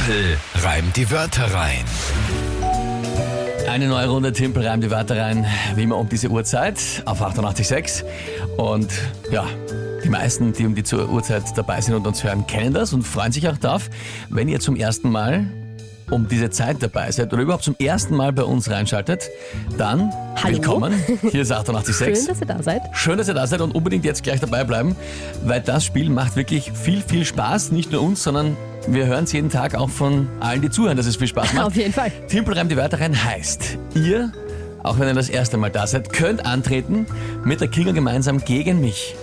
Tempel reimt die Wörter rein. Eine neue Runde Timpel reimt die Wörter rein, wie immer um diese Uhrzeit auf 88.6. Und ja, die meisten, die um die Uhrzeit dabei sind und uns hören, kennen das und freuen sich auch darauf, wenn ihr zum ersten Mal um diese Zeit dabei seid oder überhaupt zum ersten Mal bei uns reinschaltet, dann Hallo. willkommen. Hier ist Schön, 88.6. dass ihr da seid. Schön, dass ihr da seid und unbedingt jetzt gleich dabei bleiben, weil das Spiel macht wirklich viel, viel Spaß. Nicht nur uns, sondern wir hören es jeden Tag auch von allen, die zuhören, dass es viel Spaß macht. Auf jeden Fall. Timpel reimt die Wörter rein heißt, ihr, auch wenn ihr das erste Mal da seid, könnt antreten mit der Kinga gemeinsam gegen mich.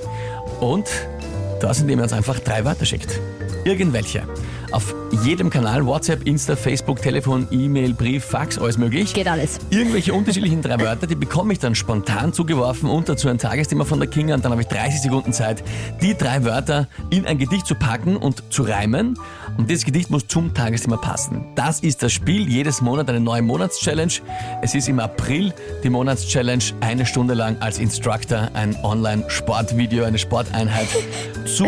Und das, indem ihr uns einfach drei Wörter schickt. Irgendwelche. Auf jedem Kanal, WhatsApp, Insta, Facebook, Telefon, E-Mail, Brief, Fax, alles möglich. Geht alles. Irgendwelche unterschiedlichen drei Wörter, die bekomme ich dann spontan zugeworfen und dazu ein Tagesthema von der Kinga und dann habe ich 30 Sekunden Zeit, die drei Wörter in ein Gedicht zu packen und zu reimen. Und dieses Gedicht muss zum Tagesthema passen. Das ist das Spiel. Jedes Monat eine neue Monatschallenge. Es ist im April die Monatschallenge. Eine Stunde lang als Instructor ein Online-Sportvideo, eine Sporteinheit zu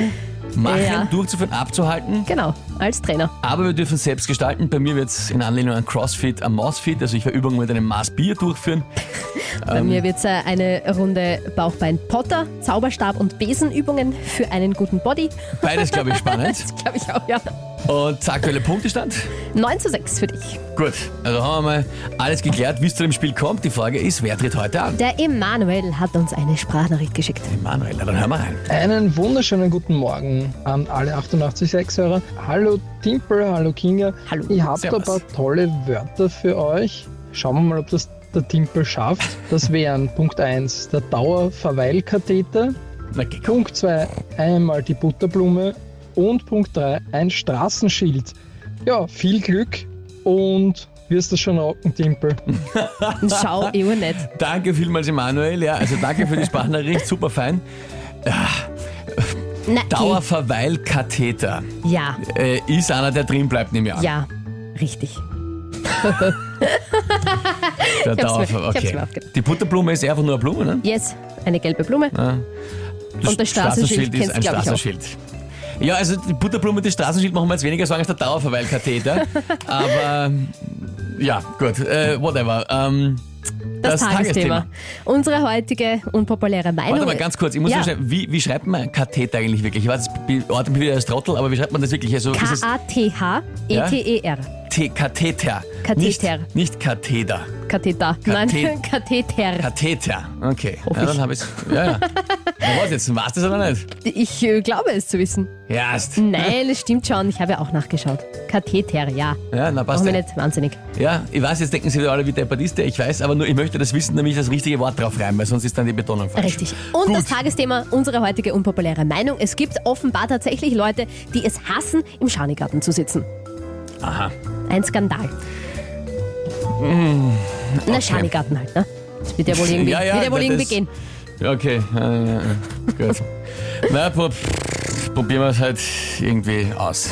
machen, Ja. durchzuführen, abzuhalten. Genau, als Trainer. Aber wir dürfen es selbst gestalten. Bei mir wird es in Anlehnung an CrossFit am Mousefit, also ich werde Übungen mit einem Maß Bier durchführen. Bei Ähm. mir wird es eine Runde Bauchbein-Potter, Zauberstab und Besenübungen für einen guten Body. Beides, glaube ich, spannend. Glaube ich auch, ja. Und aktuelle Punktestand? 9 zu 6 für dich. Gut, also haben wir mal alles geklärt, wie es zu dem Spiel kommt. Die Frage ist, wer tritt heute an? Der Emanuel hat uns eine Sprachnachricht geschickt. Manuel, na, dann hören wir rein. Einen wunderschönen guten Morgen an alle 88.6-Hörer. Hallo Timpel, hallo Kinga. Hallo. Ich habe da ein paar tolle Wörter für euch. Schauen wir mal, ob das der Timpel schafft. Das wären Punkt 1 der Dauerverweilkatheter. Punkt 2 einmal die Butterblume und Punkt 3 ein Straßenschild. Ja, viel Glück und wirst das schon rocken, Timpel. Schau, eh nicht. Danke vielmals, Emanuel. Ja, also danke für die Sprachnachricht, super fein. Na, Dauerverweilkatheter. Ja, Äh, ist einer, der drin bleibt, nehme ich an. ja, richtig. Der Ich hab's mir- Dauerver- ich hab's okay. Die Butterblume ist einfach nur eine Blume, ne? Yes, eine gelbe Blume. Und das Straßenschild ist kennst ein du, glaub ich, auch. Straßenschild. Ja, also die Butterblume und das Straßenschild machen wir jetzt weniger Sorgen als der Dauerverweilkatheter. Aber ja, gut, äh, whatever. Ähm, Das, Tagesthema. Unsere heutige unpopuläre Meinung. Warte mal ganz kurz, ich muss Ja. schnell, wie, wie schreibt man Katheter eigentlich wirklich? Ich weiß, ich orte mich wieder als Trottel, aber wie schreibt man das wirklich? Also, es K-A-T-H-E-T-E-R. Katheter. Katheter. Nicht, nicht Katheter. Katheter. Nein, Katheter. Katheter. Okay. Ja, dann habe ich Ja, ja. Was jetzt? War's das oder nicht? Ich äh, glaube es zu wissen. Ja, ist. Nein, es stimmt schon. Ich habe ja auch nachgeschaut. Katheter, ja. Ja, na passt. Machen wir Ja. nicht wahnsinnig. ja, ich weiß, jetzt denken Sie wieder alle wie Departiste, ich weiß, aber nur ich möchte das wissen, damit ich das richtige Wort drauf reime, weil sonst ist dann die Betonung falsch. Richtig. Und Gut. das Tagesthema, unsere heutige unpopuläre Meinung. Es gibt offenbar tatsächlich Leute, die es hassen, im Schanigarten zu sitzen. Aha. Ein Skandal. Na, Schanigarten halt, ne? Das wird ja wohl irgendwie, Ja, ja, wird ja wohl irgendwie gehen. Okay, ja, ja, gut. Na, pro probieren wir es halt irgendwie aus.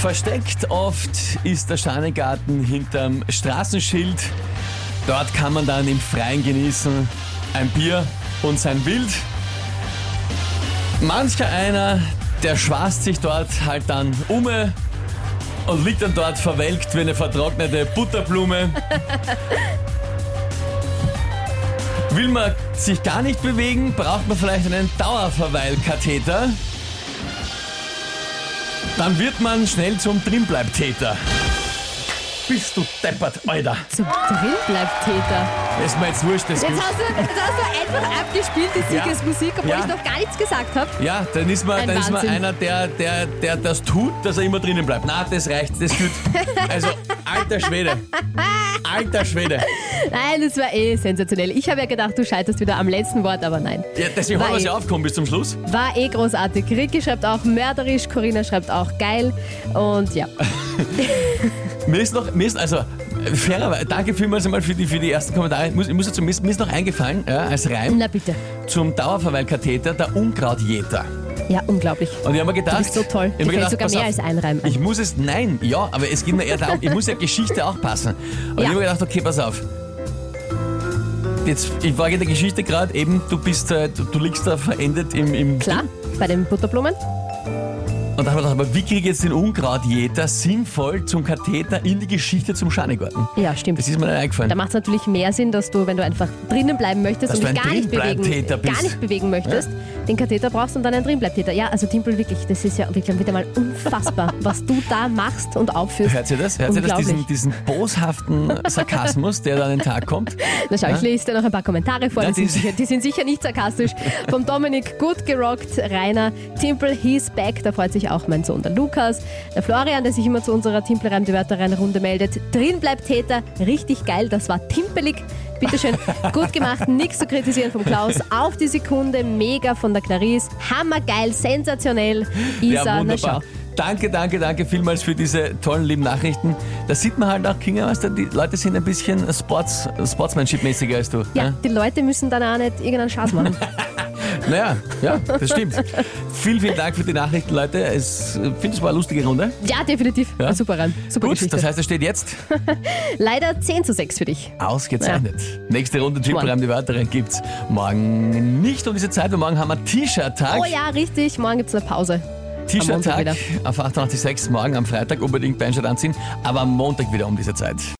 Versteckt oft ist der Schanigarten hinterm Straßenschild. Dort kann man dann im Freien genießen ein Bier und sein Wild. Mancher einer, der schwast sich dort halt dann um und liegt dann dort verwelkt wie eine vertrocknete Butterblume. Will man sich gar nicht bewegen, braucht man vielleicht einen Dauerverweilkatheter. Dann wird man schnell zum Drinbleibtäter. Bist du deppert, Alter. Zum Drinbleibtäter. Ist mir jetzt wurscht, das Jetzt hast, du, jetzt hast du einfach abgespielt, die Ja. Siegesmusik, obwohl Ja. ich noch gar nichts gesagt habe. Ja, dann ist man, Ein dann ist man Wahnsinn. einer, der, der, der das tut, dass er immer drinnen bleibt. Na, das reicht, das tut. Also, alter Schwede. Alter Schwede. Nein, das war eh sensationell. Ich habe ja gedacht, du scheiterst wieder am letzten Wort, aber nein. Ja, deswegen haben wir eh- sie aufgekommen bis zum Schluss. War eh großartig. Ricky schreibt auch mörderisch, Corinna schreibt auch geil. Und ja, Mir ist noch, mir ist, also, fairerweise, danke vielmals einmal für die, für die ersten Kommentare. Ich muss, ich muss dazu, mir ist, mir ist noch eingefallen, ja, als Reim na bitte. zum Dauerverweilkatheter, der Unkrautjäter. Ja, unglaublich. Und ich habe mir gedacht, Du bist so toll. ich mir gedacht, sogar mehr auf, als ein Reim ein. Ich muss es, nein, ja, aber es geht mir eher darum, ich muss ja Geschichte auch passen. Und ich Ja. habe mir gedacht, okay, pass auf. Jetzt, ich war in der Geschichte gerade, eben, du bist, äh, du, du liegst da verendet im, im Klar, bei den Butterblumen. Und da haben wir gedacht, aber wie kriege ich jetzt den Unkrautjäter sinnvoll zum Katheter in die Geschichte zum Schanigarten? Ja, stimmt. Das ist mir dann Da eingefallen. macht es natürlich mehr Sinn, dass du, wenn du einfach drinnen bleiben möchtest Dass und dich gar nicht, bewegen, gar nicht bewegen möchtest, den Katheter brauchst und dann einen Drinbleibtäter. Ja, also Timpel, wirklich, das ist ja wirklich wieder mal unfassbar, was du da machst und aufführst. Hört ihr das? Hört ihr das? Diesen, diesen boshaften Sarkasmus, der da an den Tag kommt? Na schau, ich lese dir noch ein paar Kommentare vor, Ja, die, die sind sicher, die sind sicher nicht sarkastisch. Vom Dominik, gut gerockt, Rainer, Timpel, he's back, da freut sich auch mein Sohn, der Lukas. Der Florian, der sich immer zu unserer Timpel-Reim die Wörter rein Runde meldet. Drin bleibt Täter, richtig geil, das war timpelig. Bitteschön, gut gemacht, nichts zu kritisieren vom Klaus. Auf die Sekunde, mega von der Clarice. Hammergeil, sensationell. Isa, ja, na schau. Danke, danke, danke vielmals für diese tollen, lieben Nachrichten. Da sieht man halt auch, Kinga, du, die Leute sind ein bisschen Sports, Sportsmanship-mäßiger als du. Ja, ne? die Leute müssen dann auch nicht irgendeinen Schatz machen. Naja, ja, das stimmt. vielen, vielen Dank für die Nachrichten, Leute. Es, ich finde, es war eine lustige Runde. Ja, definitiv. Ja? Ein super Reim. Super Gut, Geschichte. das heißt, es steht jetzt Leider 10 zu 6 für dich. ausgezeichnet. Nächste Runde Triple die Wörter gibt's morgen nicht um diese Zeit, weil morgen haben wir T-Shirt-Tag. Oh ja, richtig. Morgen gibt es eine Pause. T-Shirt-Tag wieder. auf 886, morgen am Freitag unbedingt Beinstadt anziehen, aber am Montag wieder um diese Zeit.